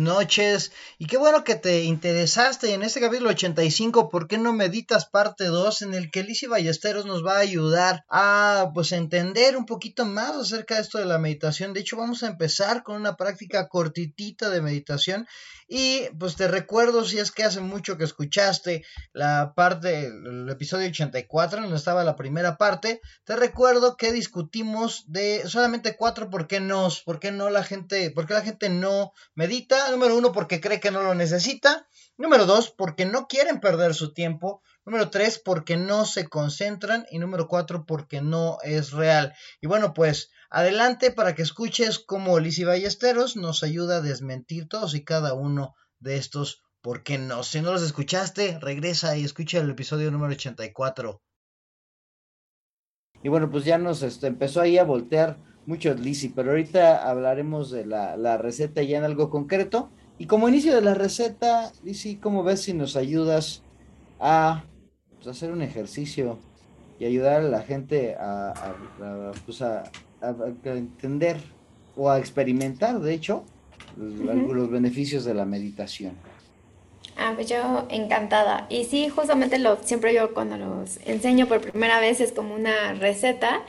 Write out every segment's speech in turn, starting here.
noches y qué bueno que te interesaste en este capítulo 85, ¿por qué no meditas parte 2 en el que Lizzie Ballesteros nos va a ayudar a pues entender un poquito más acerca de esto de la meditación? De hecho, vamos a empezar con una práctica cortitita de meditación y pues te recuerdo si es que hace mucho que escuchaste la parte, el episodio 84, donde estaba la primera parte, te recuerdo que discutimos de solamente cuatro por qué no, por qué no la gente, por qué la gente no medita. Número uno, porque cree que no lo necesita. Número dos, porque no quieren perder su tiempo. Número tres, porque no se concentran. Y número cuatro, porque no es real. Y bueno, pues Adelante para que escuches cómo Lizzie Ballesteros nos ayuda a desmentir todos y cada uno de estos por qué no. Si no los escuchaste, regresa y escucha el episodio número 84. Y bueno, pues ya nos este, empezó ahí a voltear mucho Lizzie, pero ahorita hablaremos de la, receta ya en algo concreto. Y como inicio de la receta, Lizzie, ¿cómo ves si nos ayudas a pues, hacer un ejercicio y ayudar a la gente a, a, pues a a, entender o a experimentar, de hecho, los, beneficios de la meditación. Ah, pues yo encantada. Y sí, justamente lo siempre yo cuando los enseño por primera vez es como una receta.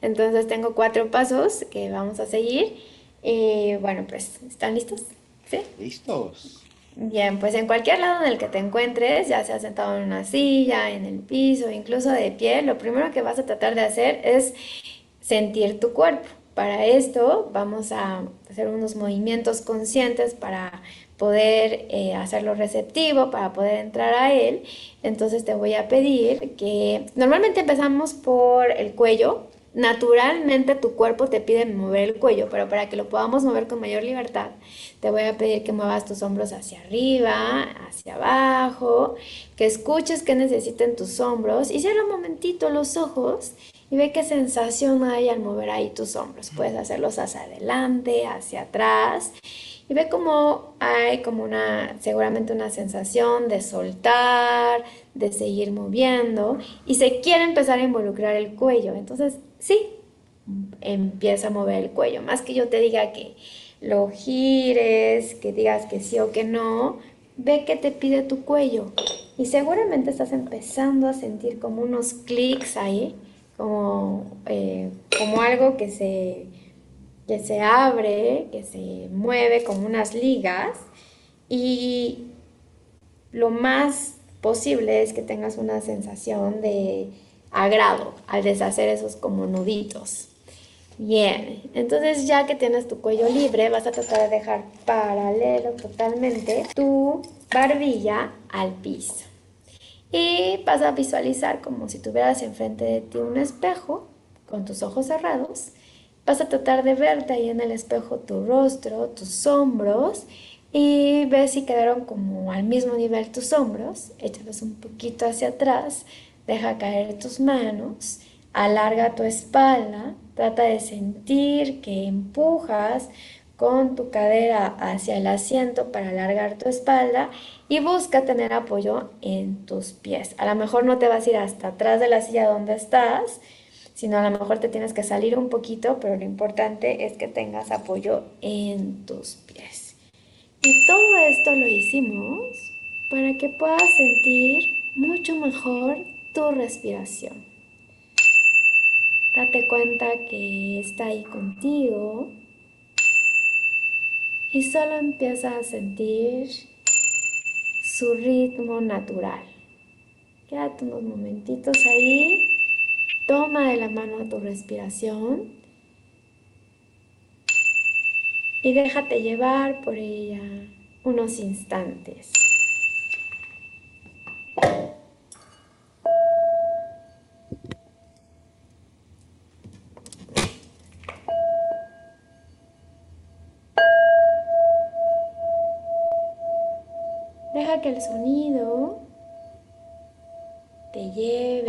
Entonces tengo cuatro pasos que vamos a seguir. Y bueno, pues, ¿están listos? ¿Sí? Listos. Bien, pues en cualquier lado en el que te encuentres, ya sea sentado en una silla, en el piso, incluso de pie, lo primero que vas a tratar de hacer es sentir tu cuerpo. Para esto vamos a hacer unos movimientos conscientes para poder eh, hacerlo receptivo, para poder entrar a él. Entonces te voy a pedir que normalmente empezamos por el cuello. Naturalmente tu cuerpo te pide mover el cuello, pero para que lo podamos mover con mayor libertad, te voy a pedir que muevas tus hombros hacia arriba, hacia abajo, que escuches qué necesitan tus hombros y cierra un momentito los ojos y ve qué sensación hay al mover ahí tus hombros. Puedes hacerlos hacia adelante, hacia atrás y ve cómo hay como una, seguramente una sensación de soltar, de seguir moviendo y se quiere empezar a involucrar el cuello. Entonces, sí, empieza a mover el cuello. Más que yo te diga que lo gires, que digas que sí o que no, ve que te pide tu cuello. Y seguramente estás empezando a sentir como unos clics ahí como, eh, como algo que se, que se abre, que se mueve como unas ligas y lo más posible es que tengas una sensación de agrado al deshacer esos como nuditos. Bien, entonces ya que tienes tu cuello libre, vas a tratar de dejar paralelo totalmente tu barbilla al piso. Y vas a visualizar como si tuvieras enfrente de ti un espejo con tus ojos cerrados. Vas a tratar de verte ahí en el espejo tu rostro, tus hombros y ves si quedaron como al mismo nivel tus hombros. Échalos un poquito hacia atrás, deja caer tus manos, alarga tu espalda, trata de sentir que empujas con tu cadera hacia el asiento para alargar tu espalda y busca tener apoyo en tus pies. A lo mejor no te vas a ir hasta atrás de la silla donde estás, sino a lo mejor te tienes que salir un poquito, pero lo importante es que tengas apoyo en tus pies. Y todo esto lo hicimos para que puedas sentir mucho mejor tu respiración. Date cuenta que está ahí contigo, y solo empieza a sentir su ritmo natural. Quédate unos momentitos ahí, toma de la mano tu respiración y déjate llevar por ella unos instantes. Que el sonido te lleve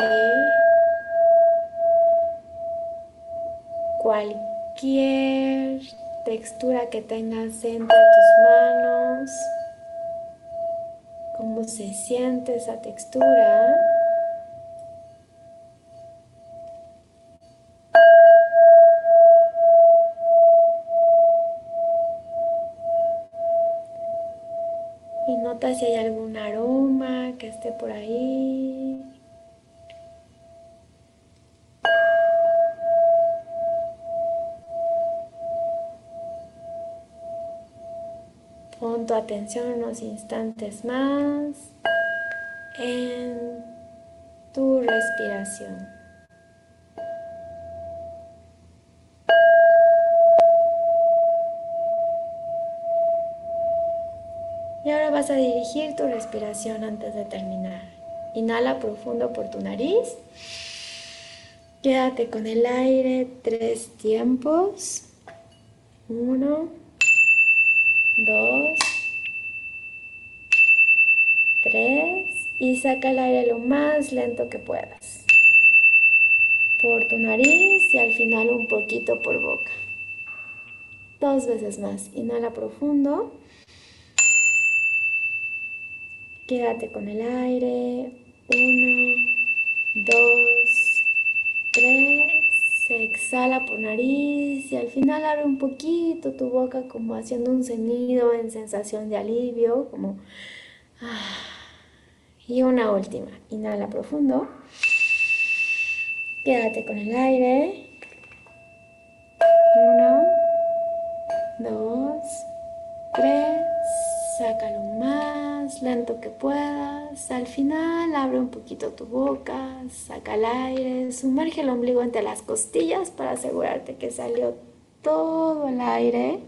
cualquier textura que tengas entre tus manos, cómo se siente esa textura. Por ahí. Pon tu atención unos instantes más en tu respiración. A dirigir tu respiración antes de terminar. Inhala profundo por tu nariz. Quédate con el aire tres tiempos. Uno, dos, tres. Y saca el aire lo más lento que puedas. Por tu nariz y al final un poquito por boca. Dos veces más. Inhala profundo. Quédate con el aire. Uno, dos, tres. exhala por nariz y al final abre un poquito tu boca como haciendo un sonido en sensación de alivio, como... Ah. Y una última. Inhala profundo. Quédate con el aire. Lento que puedas. Al final abre un poquito tu boca, saca el aire, sumerge el ombligo entre las costillas para asegurarte que salió todo el aire.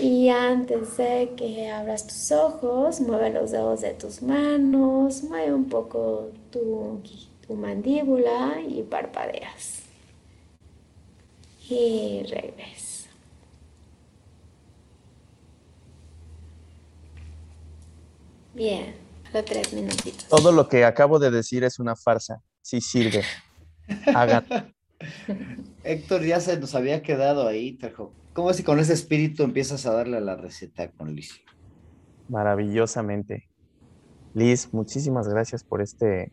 Y antes de que abras tus ojos, mueve los dedos de tus manos, mueve un poco tu, tu mandíbula y parpadeas. Y regresa. Bien, los tres minutitos. Todo lo que acabo de decir es una farsa. Sí sirve. Hagan. Héctor ya se nos había quedado ahí, Trejo. ¿Cómo si con ese espíritu empiezas a darle la receta con Liz? Maravillosamente. Liz, muchísimas gracias por este,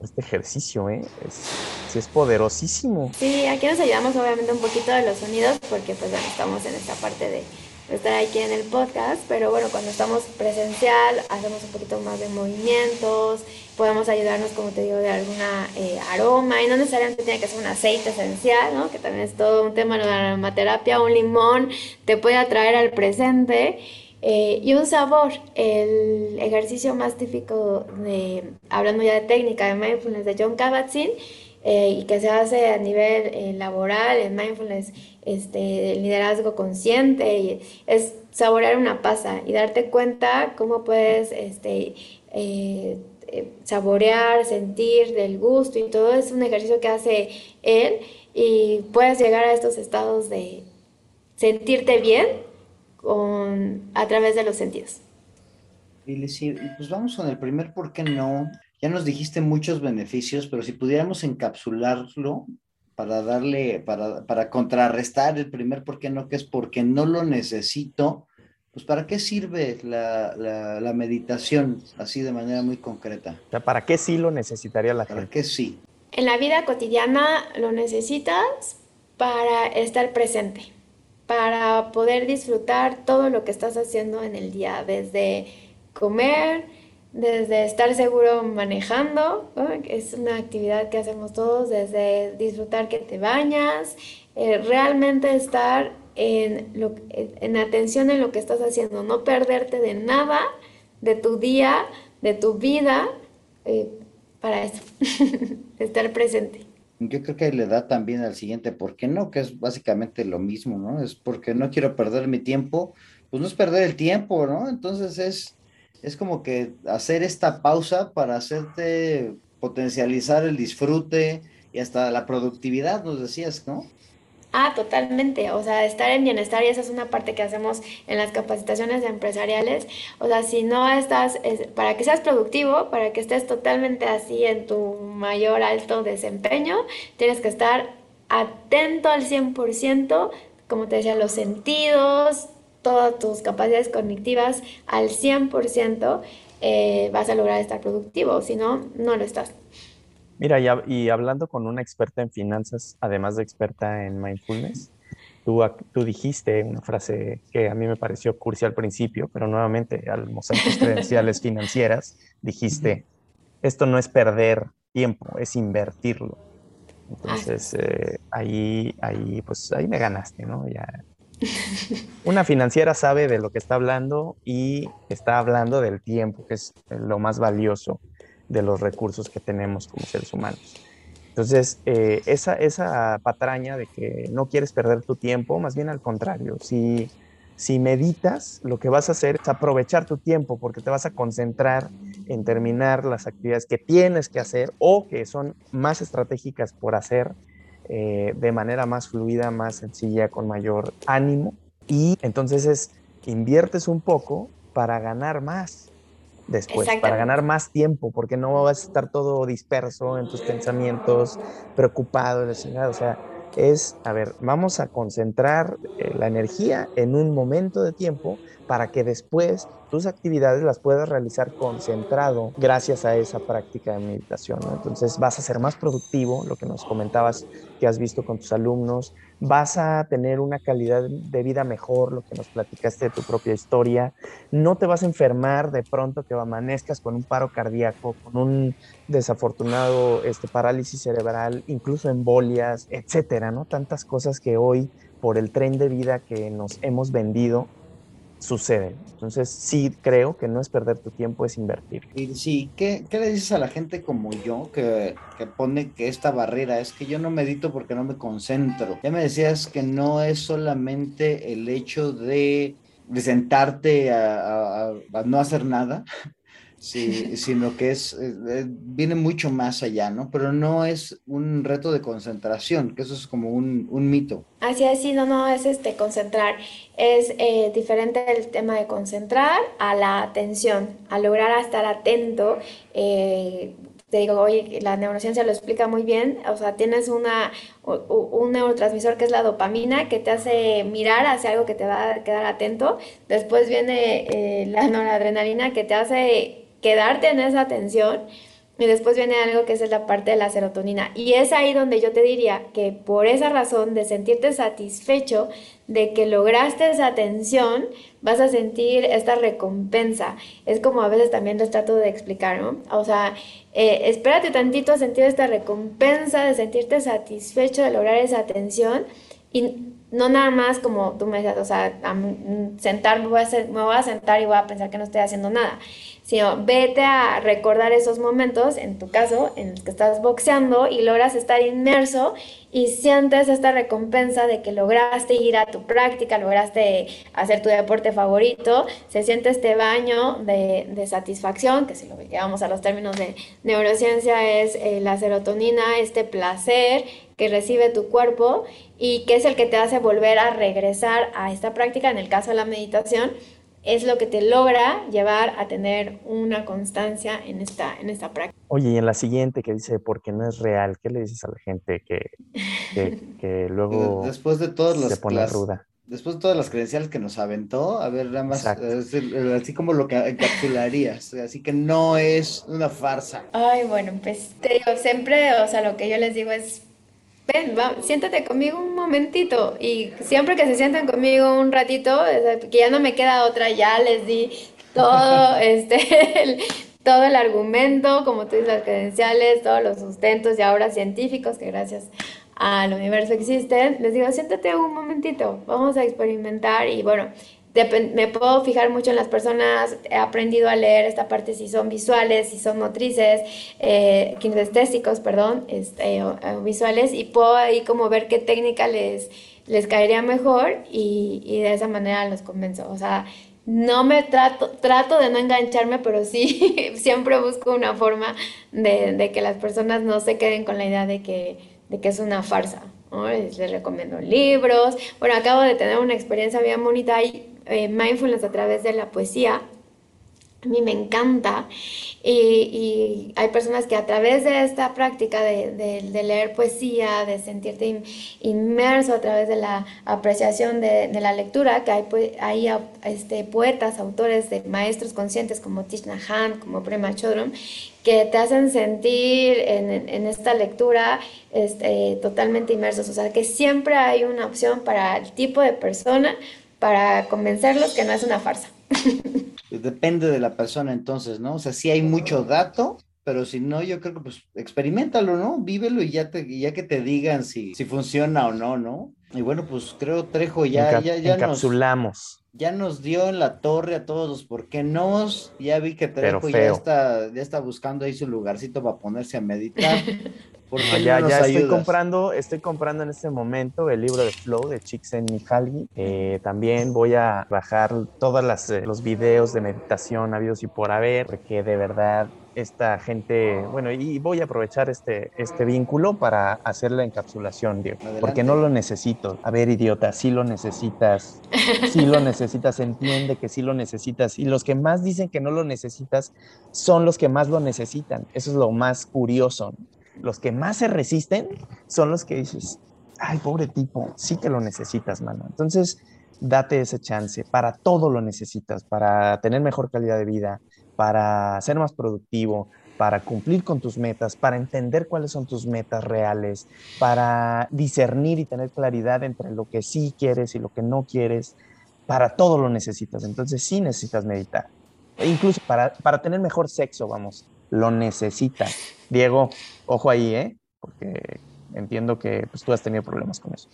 este ejercicio, ¿eh? Es, es poderosísimo. Sí, aquí nos ayudamos obviamente un poquito de los sonidos porque pues ya estamos en esta parte de estar aquí en el podcast, pero bueno, cuando estamos presencial hacemos un poquito más de movimientos, podemos ayudarnos, como te digo, de alguna eh, aroma, y no necesariamente tiene que ser un aceite esencial, ¿no? que también es todo un tema de la aromaterapia, un limón te puede atraer al presente. Eh, y un sabor, el ejercicio más típico de, hablando ya de técnica de mindfulness de John Kabat-Zinn, eh, y que se hace a nivel laboral, en mindfulness, este, liderazgo consciente, y es saborear una pasa y darte cuenta cómo puedes este, eh, eh, saborear, sentir del gusto y todo es un ejercicio que hace él y puedes llegar a estos estados de sentirte bien con, a través de los sentidos. Y pues vamos con el primer, ¿por qué no? Ya nos dijiste muchos beneficios, pero si pudiéramos encapsularlo para darle, para, para contrarrestar el primer por qué no, que es porque no lo necesito, pues ¿para qué sirve la, la, meditación así de manera muy concreta? ¿para qué sí lo necesitaría la gente? ¿Para qué sí? En la vida cotidiana lo necesitas para estar presente, para poder disfrutar todo lo que estás haciendo en el día, desde comer, desde estar seguro manejando, es una actividad que hacemos todos, desde disfrutar que te bañas, eh, realmente estar en, lo, en atención en lo que estás haciendo, no perderte de nada de tu día, de tu vida, eh, para eso, estar presente. Yo creo que le da también al siguiente, ¿por qué no? Que es básicamente lo mismo, ¿no? Es porque no quiero perder mi tiempo, pues no es perder el tiempo, ¿no? Entonces es es como que hacer esta pausa para hacerte potencializar el disfrute y hasta la productividad, nos decías, ¿no? Ah, totalmente. O sea, estar en bienestar y esa es una parte que hacemos en las capacitaciones empresariales. O sea, si no estás, para que seas productivo, para que estés totalmente así en tu mayor alto desempeño, tienes que estar atento al 100%, como te decía, los sentidos, todas tus capacidades cognitivas al 100%, eh, vas a lograr estar productivo, si no, no lo estás. Mira, y, y, hablando con una experta en finanzas, además de experta en mindfulness, tú, tú dijiste una frase que a mí me pareció cursi al principio, pero nuevamente al mostrar tus credenciales financieras, dijiste, esto no es perder tiempo, es invertirlo. Entonces, eh, ahí, ahí, pues ahí me ganaste, ¿no? Ya. Una financiera sabe de lo que está hablando y está hablando del tiempo, que es lo más valioso de los recursos que tenemos como seres humanos. Entonces, eh, esa, esa patraña de que no quieres perder tu tiempo, más bien al contrario, si, si meditas, lo que vas a hacer es aprovechar tu tiempo porque te vas a concentrar en terminar las actividades que tienes que hacer o que son más estratégicas por hacer eh, de manera más fluida, más sencilla, con mayor ánimo. Y entonces es, inviertes un poco para ganar más después, para ganar más tiempo, porque no vas a estar todo disperso en tus pensamientos, preocupado, o sea, es, a ver, vamos a concentrar eh, la energía en un momento de tiempo para que después tus actividades las puedas realizar concentrado gracias a esa práctica de meditación. Entonces vas a ser más productivo, lo que nos comentabas que has visto con tus alumnos, vas a tener una calidad de vida mejor, lo que nos platicaste de tu propia historia, no te vas a enfermar de pronto que amanezcas con un paro cardíaco, con un desafortunado este, parálisis cerebral, incluso embolias, etcétera, ¿no? Tantas cosas que hoy por el tren de vida que nos hemos vendido, suceden. Entonces, sí creo que no es perder tu tiempo, es invertir. Sí, ¿qué, ¿qué, le dices a la gente como yo que, que, pone que esta barrera es que yo no medito porque no me concentro? Ya me decías que no es solamente el hecho de, sentarte a no hacer nada, Sí, sino que es, eh, eh, viene mucho más allá, ¿no? Pero no es un reto de concentración, que eso es como un, mito. Así es, sí, no, no, es este, concentrar. Es eh, diferente el tema de concentrar a la atención, a lograr estar atento. te digo, oye, la neurociencia lo explica muy bien, o sea, tienes una, un neurotransmisor que es la dopamina, que te hace mirar hacia algo que te va a quedar atento. Después viene la noradrenalina, que te hace quedarte en esa atención. Y después viene algo que es la parte de la serotonina. Y es ahí donde yo te diría que por esa razón de sentirte satisfecho de que lograste esa atención, vas a sentir esta recompensa. Es como a veces también les trato de explicar, ¿no? O sea, eh, espérate tantito a sentir esta recompensa, de sentirte satisfecho de lograr esa atención. Y no nada más como tú me decías, o sea, me voy, a, me voy a sentar y voy a pensar que no estoy haciendo nada sino vete a recordar esos momentos, en tu caso, en los que estás boxeando y logras estar inmerso y sientes esta recompensa de que lograste ir a tu práctica, lograste hacer tu deporte favorito, se siente este baño de, satisfacción, que si lo llevamos a los términos de neurociencia es eh, la serotonina, este placer que recibe tu cuerpo y que es el que te hace volver a regresar a esta práctica, en el caso de la meditación, es lo que te logra llevar a tener una constancia en esta, en esta práctica. Oye, y en la siguiente que dice, porque no es real, ¿qué le dices a la gente que, que, luego después de todas las se pone ruda? Después de todas las credenciales que nos aventó, a ver, nada más, así como lo que encapsularías, así que no es una farsa. Ay, bueno, pues te digo, siempre, o sea, lo que yo les digo es ven, siéntate conmigo un momentito. Y siempre que se sientan conmigo un ratito, que ya no me queda otra, ya les di todo, este, el, todo el argumento, como tú dices, las credenciales, todos los sustentos y ahora científicos que gracias al universo existen. Les digo, siéntate un momentito, vamos a experimentar y bueno, me puedo fijar mucho en las personas, he aprendido a leer esta parte si son visuales, si son motrices, eh, kinestésicos, perdón, este, visuales, y puedo ahí como ver qué técnica les, les caería mejor y, y, de esa manera los convenzo. O sea, no me trato, trato de no engancharme, pero sí siempre busco una forma de, que las personas no se queden con la idea de que, de que es una farsa. Les, recomiendo libros. Bueno, acabo de tener una experiencia bien bonita ahí eh, mindfulness a través de la poesía. a mí me encanta y, hay personas que a través de esta práctica de, leer poesía, de sentirte inmerso a través de la apreciación de, la lectura, que hay, hay este, poetas, autores, de maestros conscientes como Thich Nhat como Prema Chodron, que te hacen sentir en, esta lectura este, totalmente inmersos. O sea, que siempre hay una opción para el tipo de persona para convencerlos que no es una farsa. Depende de la persona entonces, ¿no? O sea, sí hay mucho dato, pero si no, yo creo que pues experimentalo, ¿no? Vívelo y ya, te, ya que te digan si, si funciona o no, ¿no? Y bueno, pues creo Trejo ya, ya, ya encapsulamos. Nos, ya nos dio en la torre a todos los por qué no. Ya vi que Trejo ya está, ya está buscando ahí su lugarcito para ponerse a meditar. ya, ya estoy comprando, estoy comprando en este momento el libro de Flow de Csikszentmihalyi. Eh, también voy a bajar todos eh, los videos de meditación habidos y por haber, porque de verdad esta gente, bueno, y voy a aprovechar este, este vínculo para hacer la encapsulación, Diego, porque no lo necesito. A ver, idiota, sí lo necesitas, sí lo necesitas, entiende que sí lo necesitas. Y los que más dicen que no lo necesitas son los que más lo necesitan. Eso es lo más curioso los que más se resisten son los que dices, ay, pobre tipo, sí que lo necesitas, mano. Entonces, date ese chance. Para todo lo necesitas, para tener mejor calidad de vida, para ser más productivo, para cumplir con tus metas, para entender cuáles son tus metas reales, para discernir y tener claridad entre lo que sí quieres y lo que no quieres. Para todo lo necesitas. Entonces, sí necesitas meditar. E incluso para, para tener mejor sexo, vamos, lo necesitas. Diego, ojo ahí, ¿eh? Porque entiendo que pues, tú has tenido problemas con eso.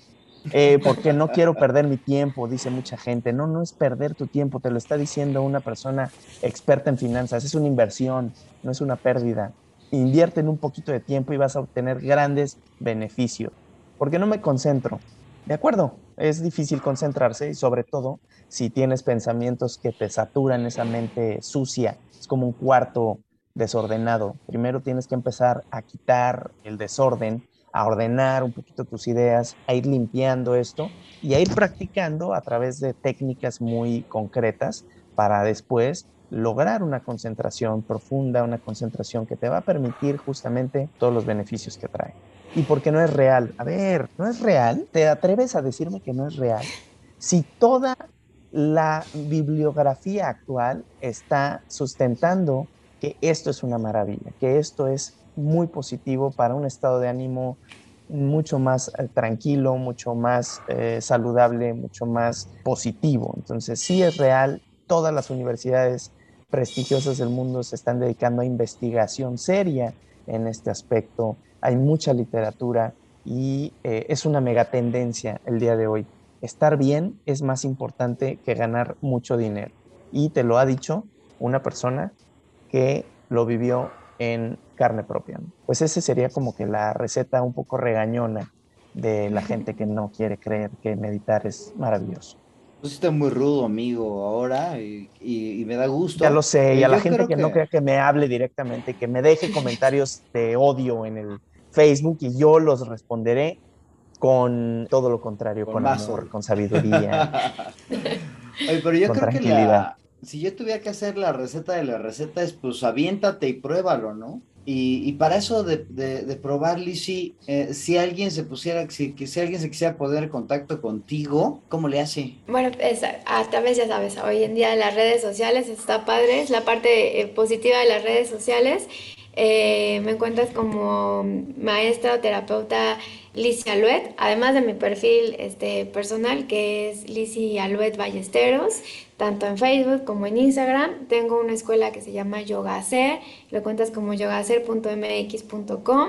Eh, porque no quiero perder mi tiempo, dice mucha gente. No, no es perder tu tiempo, te lo está diciendo una persona experta en finanzas. Es una inversión, no es una pérdida. Invierte en un poquito de tiempo y vas a obtener grandes beneficios. Porque no me concentro. De acuerdo, es difícil concentrarse y sobre todo si tienes pensamientos que te saturan esa mente sucia. Es como un cuarto desordenado. Primero tienes que empezar a quitar el desorden, a ordenar un poquito tus ideas, a ir limpiando esto y a ir practicando a través de técnicas muy concretas para después lograr una concentración profunda, una concentración que te va a permitir justamente todos los beneficios que trae. Y porque no es real. A ver, ¿no es real? ¿Te atreves a decirme que no es real? Si toda la bibliografía actual está sustentando que esto es una maravilla, que esto es muy positivo para un estado de ánimo mucho más eh, tranquilo, mucho más eh, saludable, mucho más positivo. Entonces, sí es real, todas las universidades prestigiosas del mundo se están dedicando a investigación seria en este aspecto. Hay mucha literatura y eh, es una megatendencia el día de hoy. Estar bien es más importante que ganar mucho dinero. Y te lo ha dicho una persona que lo vivió en carne propia. Pues ese sería como que la receta un poco regañona de la gente que no quiere creer que meditar es maravilloso. Pues está muy rudo, amigo, ahora y, me da gusto. Ya lo sé, y, a la gente que, no crea que me hable directamente, que me deje comentarios de odio en el Facebook y yo los responderé con todo lo contrario, con, amor, con sabiduría. pero yo creo que la, si yo tuviera que hacer la receta de la receta es pues aviéntate y pruébalo, ¿no? Y, para eso de, de, probar, Lizzy, eh, si alguien se pusiera, si, si alguien se quisiera poner en contacto contigo, ¿cómo le hace? Bueno, es, a través, ya sabes, hoy en día las redes sociales está padre, es la parte eh, positiva de las redes sociales. Eh, me encuentras como maestra o terapeuta Lizzy Aluet, además de mi perfil este, personal que es Lizzy Aluet Ballesteros, tanto en Facebook como en Instagram. Tengo una escuela que se llama Yogacer, lo cuentas como yogacer.mx.com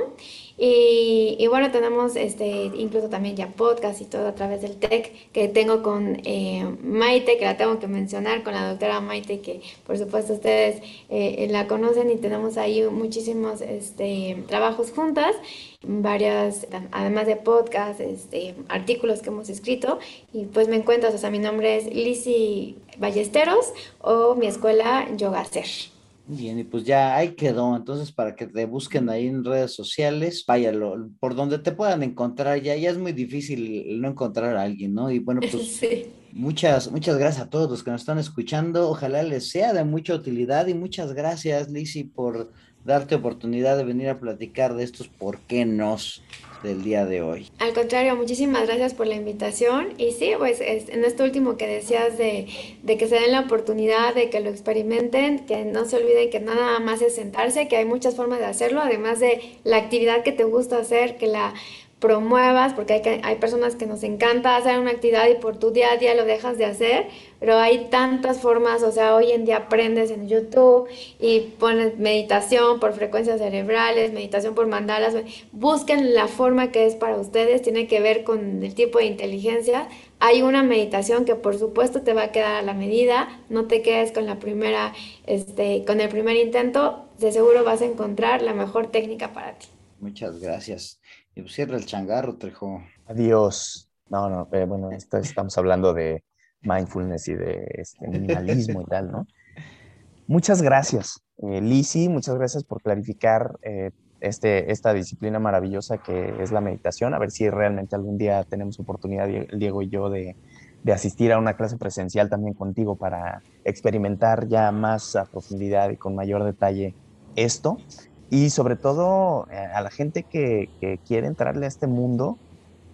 y, bueno, tenemos este, incluso también ya podcast y todo a través del TEC que tengo con eh, Maite, que la tengo que mencionar, con la doctora Maite, que por supuesto ustedes eh, la conocen y tenemos ahí muchísimos este, trabajos juntas, varias, además de podcast, este, artículos que hemos escrito y pues me encuentras, o sea, mi nombre es Lizzy Ballesteros o mi escuela Yogacer. Bien, y pues ya ahí quedó. Entonces, para que te busquen ahí en redes sociales, váyalo, por donde te puedan encontrar, ya, ya es muy difícil no encontrar a alguien, ¿no? Y bueno, pues Muchas, muchas gracias a todos los que nos están escuchando. Ojalá les sea de mucha utilidad y muchas gracias, Lizzy, por darte oportunidad de venir a platicar de estos por qué nos del día de hoy. Al contrario, muchísimas gracias por la invitación. Y sí, pues en esto último que decías de, de, que se den la oportunidad, de que lo experimenten, que no se olviden que nada más es sentarse, que hay muchas formas de hacerlo, además de la actividad que te gusta hacer, que la promuevas, porque hay, hay personas que nos encanta hacer una actividad y por tu día a día lo dejas de hacer, pero hay tantas formas, o sea, hoy en día aprendes en YouTube y pones meditación por frecuencias cerebrales, meditación por mandalas, busquen la forma que es para ustedes, tiene que ver con el tipo de inteligencia. Hay una meditación que por supuesto te va a quedar a la medida, no te quedes con la primera, este, con el primer intento, de seguro vas a encontrar la mejor técnica para ti. Muchas gracias. Y pues cierra el changarro, Trejo. Adiós. No, no, pero bueno, estamos hablando de mindfulness y de este, minimalismo y tal, ¿no? Muchas gracias, eh, Lisi, muchas gracias por clarificar eh, este, esta disciplina maravillosa que es la meditación. A ver si realmente algún día tenemos oportunidad, Diego y yo, de, de asistir a una clase presencial también contigo para experimentar ya más a profundidad y con mayor detalle esto. Y sobre todo eh, a la gente que, quiere entrarle a este mundo,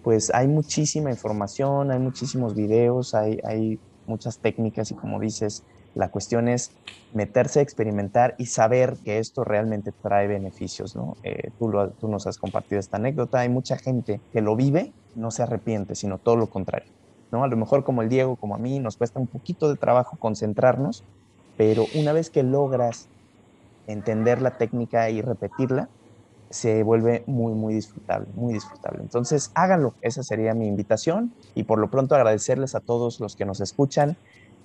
pues hay muchísima información, hay muchísimos videos, hay, hay muchas técnicas y como dices, la cuestión es meterse a experimentar y saber que esto realmente trae beneficios, ¿no? Eh, tú, tú nos has compartido esta anécdota, hay mucha gente que lo vive, no se arrepiente, sino todo lo contrario, ¿no? A lo mejor como el Diego, como a mí, nos cuesta un poquito de trabajo concentrarnos, pero una vez que logras entender la técnica y repetirla, se vuelve muy, muy disfrutable, muy disfrutable. Entonces, háganlo, esa sería mi invitación y por lo pronto agradecerles a todos los que nos escuchan,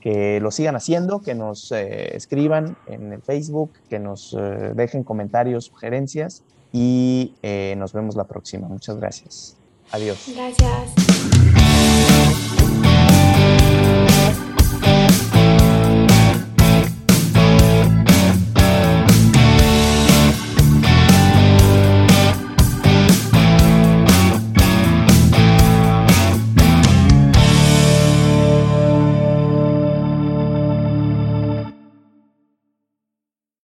que lo sigan haciendo, que nos eh, escriban en el Facebook, que nos eh, dejen comentarios, sugerencias y eh, nos vemos la próxima. Muchas gracias. Adiós. Gracias.